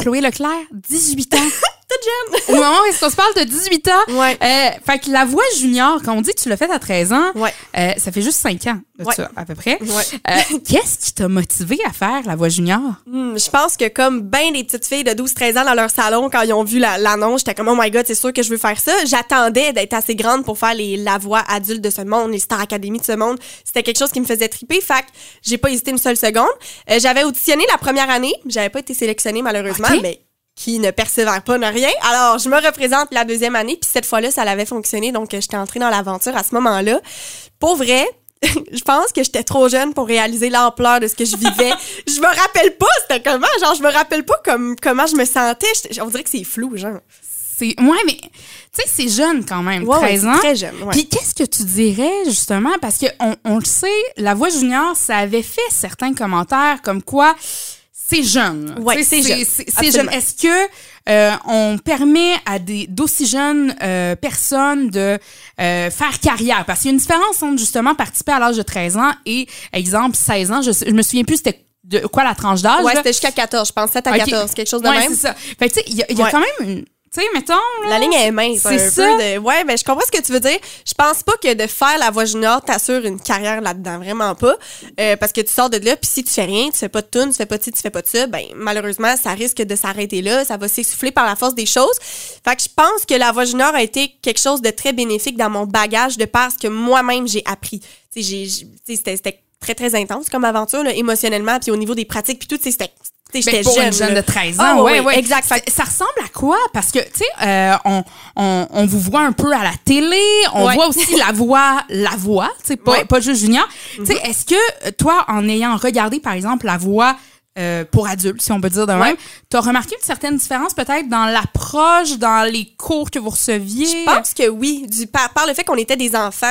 Chloé Leclerc, 18 ans. Toute jeune. Au moment où est-ce qu'on se parle de 18 ans. Ouais. Euh, fait que la voix junior, quand on dit que tu l'as fait à 13 ans, Ouais. euh, ça fait juste 5 ans de Ouais. ça, à peu près. Euh, Qu'est-ce qui t'a motivé à faire la voix junior? Hmm, je pense que comme ben des petites filles de 12-13 ans dans leur salon, quand ils ont vu la- l'annonce, j'étais comme, oh my god, c'est sûr que je veux faire ça. J'attendais d'être assez grande pour faire les, la voix adulte de ce monde, les Star Academy de ce monde. C'était quelque chose qui me faisait triper. Fait que j'ai pas hésité une seule seconde. J'avais auditionné la première année. J'avais pas été sélectionnée, malheureusement, mais qui ne persévère pas n'a rien. Alors, je me représente la deuxième année, puis cette fois-là, ça l'avait fonctionné, donc j'étais entrée dans l'aventure à ce moment-là. Pour vrai, je pense que j'étais trop jeune pour réaliser l'ampleur de ce que je vivais. je me rappelle pas c'était comment, genre je me rappelle pas comme comment je me sentais. On dirait que c'est flou, genre. C'est ouais, mais tu sais, c'est jeune quand même, Ouais, 13 ouais, ans. très jeune, ouais. Puis qu'est-ce que tu dirais justement? Parce que on, on le sait, la voix junior, ça avait fait certains commentaires comme quoi c'est jeune. Ouais, c'est jeune. C'est jeune. Est-ce que euh, on permet à des d'aussi jeunes euh, personnes de euh, faire carrière? Parce qu'il y a une différence entre justement participer à l'âge de 13 ans et exemple 16 ans. Je, je me souviens plus c'était de quoi la tranche d'âge. Ouais, c'était jusqu'à 14, je pense 7 à Ok. 14, quelque chose de ouais, même. c'est ça. Fait que tu sais, il y a, il y a Ouais. quand même une tu sais, mettons. là, La ligne est mince. C'est ça. Peu de... Ouais, ben, je comprends ce que tu veux dire. Je pense pas que de faire la voix junior t'assure une carrière là-dedans. Vraiment pas. Euh, parce que tu sors de là, puis si tu fais rien, tu fais pas de tune, tu fais pas de ci, tu fais pas de ça, ben, malheureusement, ça risque de s'arrêter là. Ça va s'essouffler par la force des choses. Fait que je pense que la voix junior a été quelque chose de très bénéfique dans mon bagage de par ce que moi-même j'ai appris. Tu sais, c'était c'était très, très intense comme aventure, là, émotionnellement, puis au niveau des pratiques, puis tout, c'était. Tu J'étais pour jeune. une jeune de 13 ans, Ah, ouais, oui, ouais. exact. Ça, ça ressemble à quoi? Parce que, tu sais, euh, on, on, on vous voit un peu à la télé, on voit aussi la voix, la voix, tu sais, pas, pas juste junior. Tu Mhm. sais, est-ce que euh, toi, en ayant regardé, par exemple, la voix euh, pour adultes, si on peut dire de même, Ouais. t'as remarqué une certaine différence peut-être dans l'approche, dans les cours que vous receviez? Je pense que oui, du, par, par le fait qu'on était des enfants,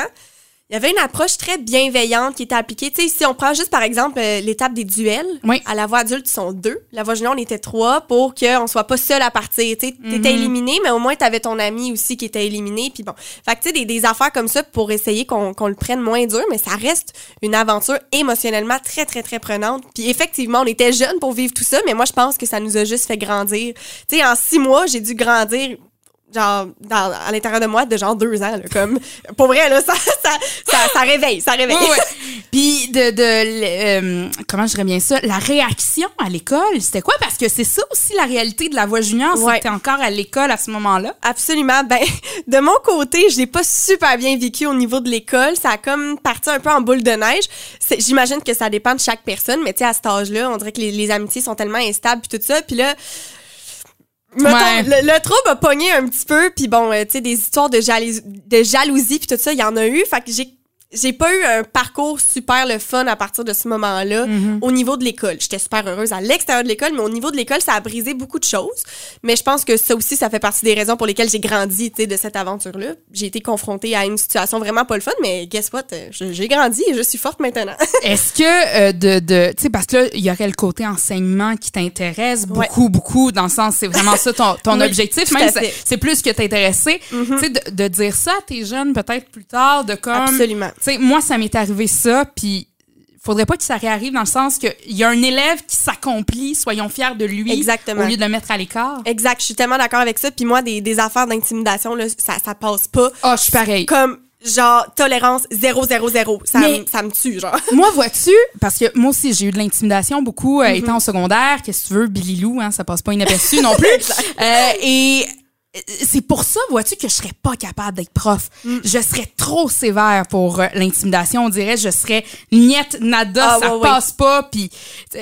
il y avait une approche très bienveillante qui était appliquée. Tu sais, si on prend juste par exemple euh, l'étape des duels, Oui. à la voix adulte, ils sont deux. La voix junior, on était trois pour qu'on soit pas seul à partir. Tu sais, Mhm. t'étais éliminé, mais au moins t'avais ton ami aussi qui était éliminé. Puis bon, fait que tu sais, des, des affaires comme ça pour essayer qu'on qu'on le prenne moins dur, mais ça reste une aventure émotionnellement très, très, très prenante. Puis effectivement, on était jeunes pour vivre tout ça, mais moi, je pense que ça nous a juste fait grandir. Tu sais, en six mois, j'ai dû grandir genre dans, à l'intérieur de moi de genre deux ans là, comme pour vrai là ça ça, ça, ça réveille ça réveille. Puis de, de euh, comment je dirais bien ça, la réaction à l'école, c'était quoi? Parce que c'est ça aussi la réalité de la voix junior, Ouais. t'es encore à l'école à ce moment-là. absolument. Ben de mon côté je l'ai pas super bien vécu au niveau de l'école. Ça a comme parti un peu en boule de neige. J'imagine que ça dépend de chaque personne mais tu sais à cet âge là on dirait que les, les amitiés sont tellement instables puis tout ça. Puis là mettons, Ouais. le, le trouble a pogné un petit peu puis bon euh, tu sais des histoires de, jalousie de jalousie puis tout ça il y en a eu fait que j'ai j'ai pas eu un parcours super le fun à partir de ce moment-là au niveau de l'école. J'étais super heureuse à l'extérieur de l'école, mais au niveau de l'école, ça a brisé beaucoup de choses. Mais je pense que ça aussi, ça fait partie des raisons pour lesquelles j'ai grandi, tu sais, de cette aventure-là. J'ai été confrontée à une situation vraiment pas le fun, mais guess what? Euh, J'ai grandi et je suis forte maintenant. Est-ce que euh, de, de tu sais parce que là il y aurait le côté enseignement qui t'intéresse Ouais. beaucoup beaucoup dans le sens c'est vraiment ça ton, ton Oui, objectif même c'est- plus que t'intéresser tu sais de, de dire ça à tes jeunes peut-être plus tard de comme Absolument. Tu sais moi ça m'est arrivé ça puis faudrait pas que ça réarrive dans le sens que il y a un élève qui s'accomplit soyons fiers de lui Exactement. au lieu de le mettre à l'écart exact, je suis tellement d'accord avec ça. Puis moi, des, des affaires d'intimidation, là, ça, ça passe pas. ah je suis pareil Comme, genre, tolérance 000. Ça, Mais- me- ça me tue, genre. Moi, vois-tu, parce que moi aussi, j'ai eu de l'intimidation beaucoup euh, Mhm. étant au secondaire. Qu'est-ce que tu veux, Billy Lou, hein, ça passe pas inaperçu non plus. Euh, et c'est pour ça, vois-tu, que je serais pas capable d'être prof. Mm. Je serais trop sévère pour euh, l'intimidation. On dirait, je serais niette, nada, Ah, ça ouais, ouais. passe pas. Puis, euh,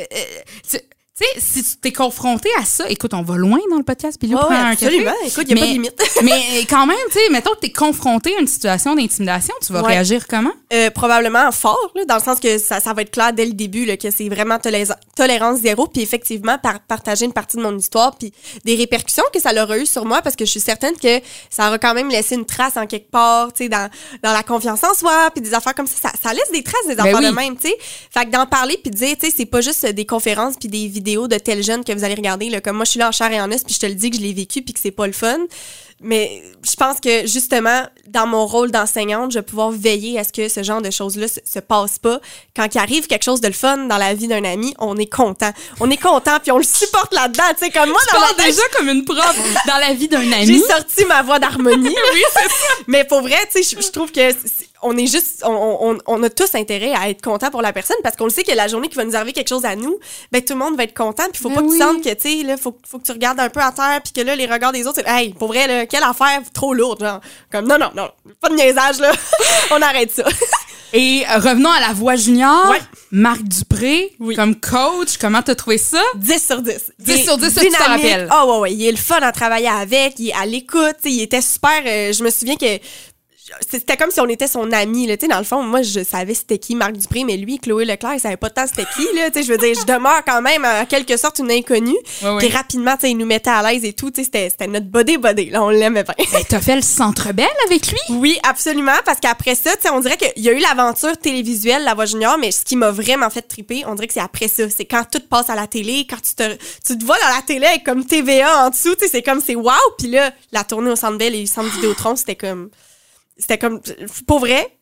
euh, tu tu sais, si tu t'es confronté à ça, écoute, on va loin dans le podcast, ouais, un absolument. café. Écoute, y a pas de Mais- limite. mais quand même, tu sais, mettons que t'es confronté à une situation d'intimidation, tu vas Ouais. réagir comment? Euh, probablement fort, là, dans le sens que ça, ça va être clair dès le début là, que c'est vraiment tolé- tolérance zéro, puis effectivement par- partager une partie de mon histoire, puis des répercussions que ça leur a eu sur moi, parce que je suis certaine que ça aura quand même laissé une trace en quelque part, tu sais, dans, dans la confiance en soi, puis des affaires comme ça, ça, ça laisse des traces des Ben affaires oui. de même, tu sais. Fait que d'en parler puis de dire, tu sais, c'est pas juste des conférences puis des vidéos de tels jeunes que vous allez regarder, là, comme moi je suis là en chair et en os, puis je te le dis que je l'ai vécu puis que c'est pas le fun. Mais je pense que justement, dans mon rôle d'enseignante, je vais pouvoir veiller à ce que ce genre de choses-là se, se passe pas. Quand il arrive quelque chose de le fun dans la vie d'un ami, on est content. On est content, puis on le supporte là-dedans. Tu sais, comme moi, Tu dans ma parles tête, déjà comme une prof dans la vie d'un j'ai ami. sorti ma voix d'harmonie. oui, c'est ça. Mais pour vrai, tu sais, je- trouve que on est juste, on, on, on a tous intérêt à être content pour la personne parce qu'on le sait que la journée qui va nous arriver quelque chose à nous, ben tout le monde va être content. Puis faut Ben pas que oui. tu sentes que tu sais là, faut, faut que tu regardes un peu à terre puis que là les regards des autres, hey, pour vrai là, quelle affaire trop lourde, genre comme non non non, pas de niaisage là, on arrête ça. Et euh, revenons à la voix junior. Ouais. Marc Dupré, Oui. comme coach, comment t'as trouvé ça? 10 sur 10. 10 Il est sur 10, ça, tu t'en rappelles? Ah ouais, ouais, il est le fun à travailler avec, il est à l'écoute, il était super. euh, je me souviens que c'était comme si on était son ami, là, tu sais, dans le fond, moi, je savais c'était qui Marc Dupré, mais lui, Chloé Leclerc, il savait pas tant c'était qui, là, tu sais, je veux dire, je demeure quand même, en quelque sorte, une inconnue. Ouais, ouais. Puis rapidement, tu sais, il nous mettait à l'aise et tout, tu sais, c'était- c'était notre body-body, là, on l'aimait bien. Ben, t'as fait le Centre Belle avec lui? Oui, absolument, parce qu'après ça, tu sais, on dirait qu'il y a eu l'aventure télévisuelle, La Voix Junior, mais ce qui m'a vraiment fait triper, on dirait que c'est après ça. C'est quand tout passe à la télé, quand tu te, tu te vois dans la télé avec comme TVA en dessous, tu sais, c'est comme, c'est wow! Puis là, la tournée au Centre Bell et le Centre Vidéotron, c'était comme, c'était comme, pour vrai,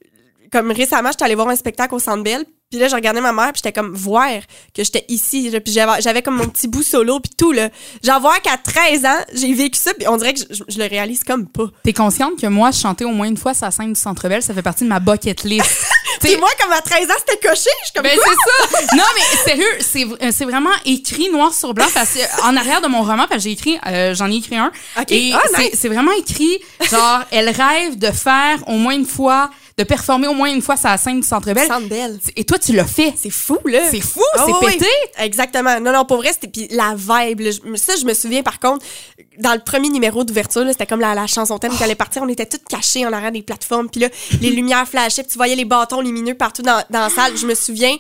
comme récemment, j'étais allée voir un spectacle au Centre Bell, puis là, je regardais ma mère, puis j'étais comme, voir que j'étais ici, puis j'avais comme mon petit bout solo, puis tout, là. Genre, voir qu'à 13 ans, j'ai vécu ça, puis on dirait que je, le réalise comme pas. T'es consciente que moi, chanter au moins une fois sa scène du Centre Belle, ça fait partie de ma bucket list. Puis moi, comme à 13 ans, c'était coché, je suis comme, Ben c'est ça. Non mais sérieux, c'est c'est vraiment écrit noir sur blanc parce que en arrière de mon roman, parce que j'ai écrit, euh, j'en ai écrit un. Ok. Et Ah, c'est- nice. c'est vraiment écrit genre elle rêve de faire au moins une fois, de performer au moins une fois sa scène du Centre Bell. Et toi tu l'as fait. C'est fou, là. C'est fou, c'est oui, pété. Exactement. Non, non, pour vrai, c'était. Puis la vibe, là, ça, je me souviens, par contre, dans le premier numéro d'ouverture, c'était comme la, la chanson thème qui allait partir. On était toutes cachées en arrière des plateformes. Puis là, les lumières flashaient. Puis tu voyais les bâtons lumineux partout dans, dans la salle. Je me souviens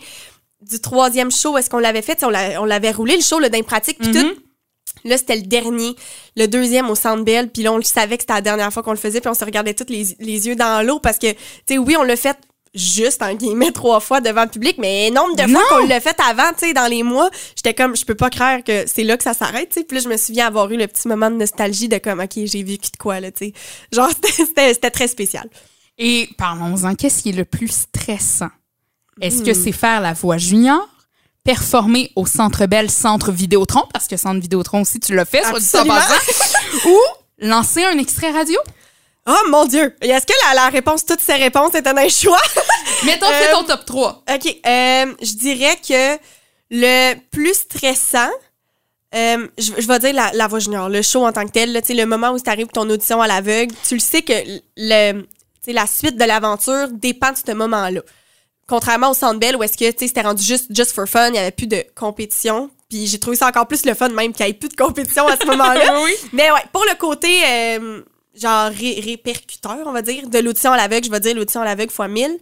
du troisième show, est-ce qu'on l'avait fait? On l'a- l'avait roulé, le show, là, d'impratique. Puis Mhm. tout. Là, c'était le dernier, le deuxième au Centre Bell. Puis là, on le savait que c'était la dernière fois qu'on le faisait. Puis on se regardait tous les, les yeux dans l'eau parce que, tu sais, oui, on l'a fait juste, en guillemets, trois fois devant le public, mais nombre de Non! fois qu'on l'a fait avant, tu sais, dans les mois, j'étais comme, je peux pas croire que c'est là que ça s'arrête, tu sais. Puis là, je me souviens avoir eu le petit moment de nostalgie de comme, OK, j'ai vécu de quoi, là, tu sais. Genre, c'était- très spécial. Et parlons-en, qu'est-ce qui est le plus stressant? Est-ce Hmm. que c'est faire la voix junior? Performer au Centre Belle Centre Vidéotron parce que Centre Vidéotron aussi tu l'as fait soit dit en passant, ou lancer un extrait radio Oh mon Dieu! Est-ce que la, la réponse, toutes ces réponses dans les choix? Mettons, Euh, fais ton top 3. OK. euh, je dirais que le plus stressant, euh, je, je vais dire la, la voix junior, le show en tant que tel, là, le moment où tu arrives ton audition à l'aveugle, tu le sais que le, la suite de l'aventure dépend de ce moment-là. Contrairement au Centre Bell où est-ce que tu sais, c'était rendu juste just for fun, il n'y avait plus de compétition. Puis j'ai trouvé ça encore plus le fun même qu'il n'y ait plus de compétition à ce moment-là. oui. Mais ouais, pour le côté euh, genre ré- répercuteur, on va dire, de l'audition à l'aveugle, je vais dire l'audition à l'aveugle fois 1000.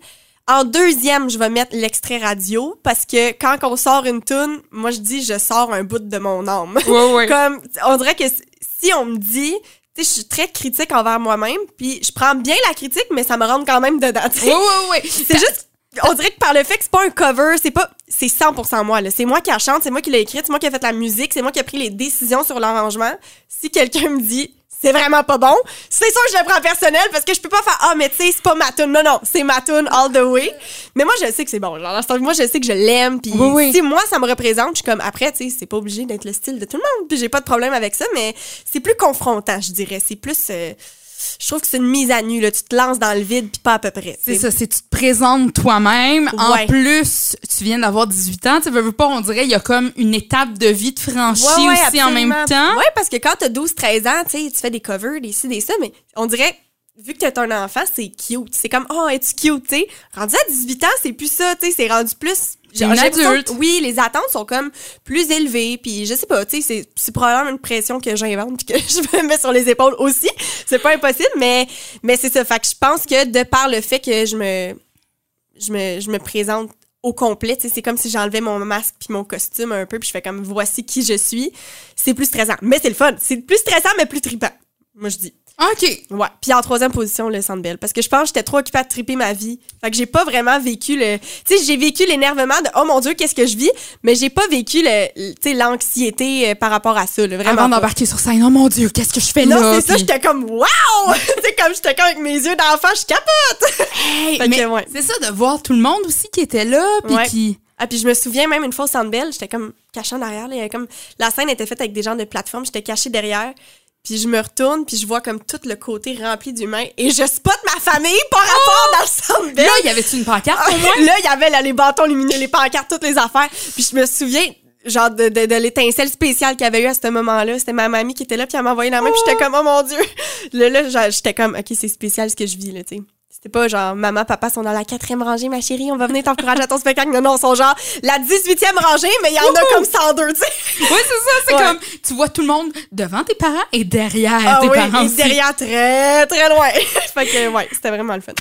En deuxième, je vais mettre l'extrait radio parce que quand on sort une tune, moi je dis je sors un bout de mon âme. Ouais, ouais. Comme on dirait que si- on me dit tu sais, je suis très critique envers moi-même, puis je prends bien la critique, mais ça me rentre quand même dedans. Ouais, ouais, ouais. C'est juste, on dirait que par le fait que c'est pas un cover, c'est pas, c'est 100% moi, là. C'est moi qui la chante, c'est moi qui l'ai écrite, c'est moi qui ai fait la musique, c'est moi qui ai pris les décisions sur l'arrangement. Si quelqu'un me dit, c'est vraiment pas bon, c'est sûr que je le prends personnel parce que je peux pas faire, ah, mais tu sais, c'est pas ma tune. Non, non, c'est ma tune all the way. Mais moi, je sais que c'est bon. Genre, moi, je sais que je l'aime, puis Oui, oui. si moi, ça me représente, je suis comme, après, tu sais, c'est pas obligé d'être le style de tout le monde, puis j'ai pas de problème avec ça, mais c'est plus confrontant, je dirais. C'est plus, euh, je trouve que c'est une mise à nu, là. Tu te lances dans le vide, puis pas à peu près. C'est ça, c'est tu te présentes toi-même. En plus, tu viens d'avoir 18 ans. Tu veux, veux pas, on dirait, il y a comme une étape de vie de franchie Ouais, ouais, aussi en même temps. Ouais, parce que quand t'as 12-13 ans, tu fais des covers, des ci, des ça, mais on dirait, vu que t'es un enfant, c'est cute. C'est comme, oh, es-tu cute, tu sais? Rendu à 18 ans, c'est plus ça, tu sais, c'est rendu plus... Une adulte. Oui, les attentes sont comme plus élevées, puis je sais pas, tu sais, c'est- probablement une pression que j'invente que je me mets sur les épaules aussi. C'est pas impossible, mais, mais c'est ça. Fait que je pense que de par le fait que je me, je me, je me présente au complet, c'est comme si j'enlevais mon masque puis mon costume un peu, puis je fais comme voici qui je suis. C'est plus stressant, mais c'est le fun. C'est plus stressant, mais plus trippant. Moi, je dis. OK. Ouais. Puis en troisième position, le Centre Bell. Parce que je pense que j'étais trop occupée à triper ma vie. Fait que j'ai pas vraiment vécu le... Tu sais, j'ai vécu l'énervement de « Oh mon Dieu, qu'est-ce que je vis? » Mais j'ai pas vécu le, tu l'anxiété euh, par rapport à ça, là, vraiment Avant d'embarquer sur scène, oh mon Dieu, qu'est-ce que je fais là? Non, c'est ça, j'étais comme « Wow! » Tu sais, comme j'étais comme avec mes yeux d'enfant, je capote! Hey, Fait mais que, ouais. c'est ça de voir tout le monde aussi qui était là, puis Ouais. qui. Ah, puis je me souviens même une fois au Centre Bell, j'étais comme cachée en arrière. Là, comme... La scène était faite avec des gens de plateforme, j'étais cachée derrière. Puis je me retourne, puis je vois comme tout le côté rempli d'humains. Et je spot ma famille par rapport dans le Centre Bell. Là, y avait-tu une pancarte au moins? là, il y avait là, les bâtons lumineux, les pancartes, toutes les affaires. Puis je me souviens, genre, de, de, de l'étincelle spéciale qu'il y avait eu à ce moment-là. C'était ma mamie qui était là, puis elle m'a envoyé la main, puis j'étais comme, oh mon Dieu. Là, là j'étais comme, OK, c'est spécial ce que je vis, là, tu sais. C'était pas genre, maman, papa sont dans la quatrième rangée, ma chérie, on va venir t'encourager à ton spectacle. Non, non, ils sont genre la 18e rangée, mais il y en a comme 102, tu sais. Oui, c'est ça. C'est Ouais. comme, tu vois tout le monde devant tes parents et derrière Ah tes oui, parents et aussi. derrière très, très loin. fait que, ouais, c'était vraiment le fun.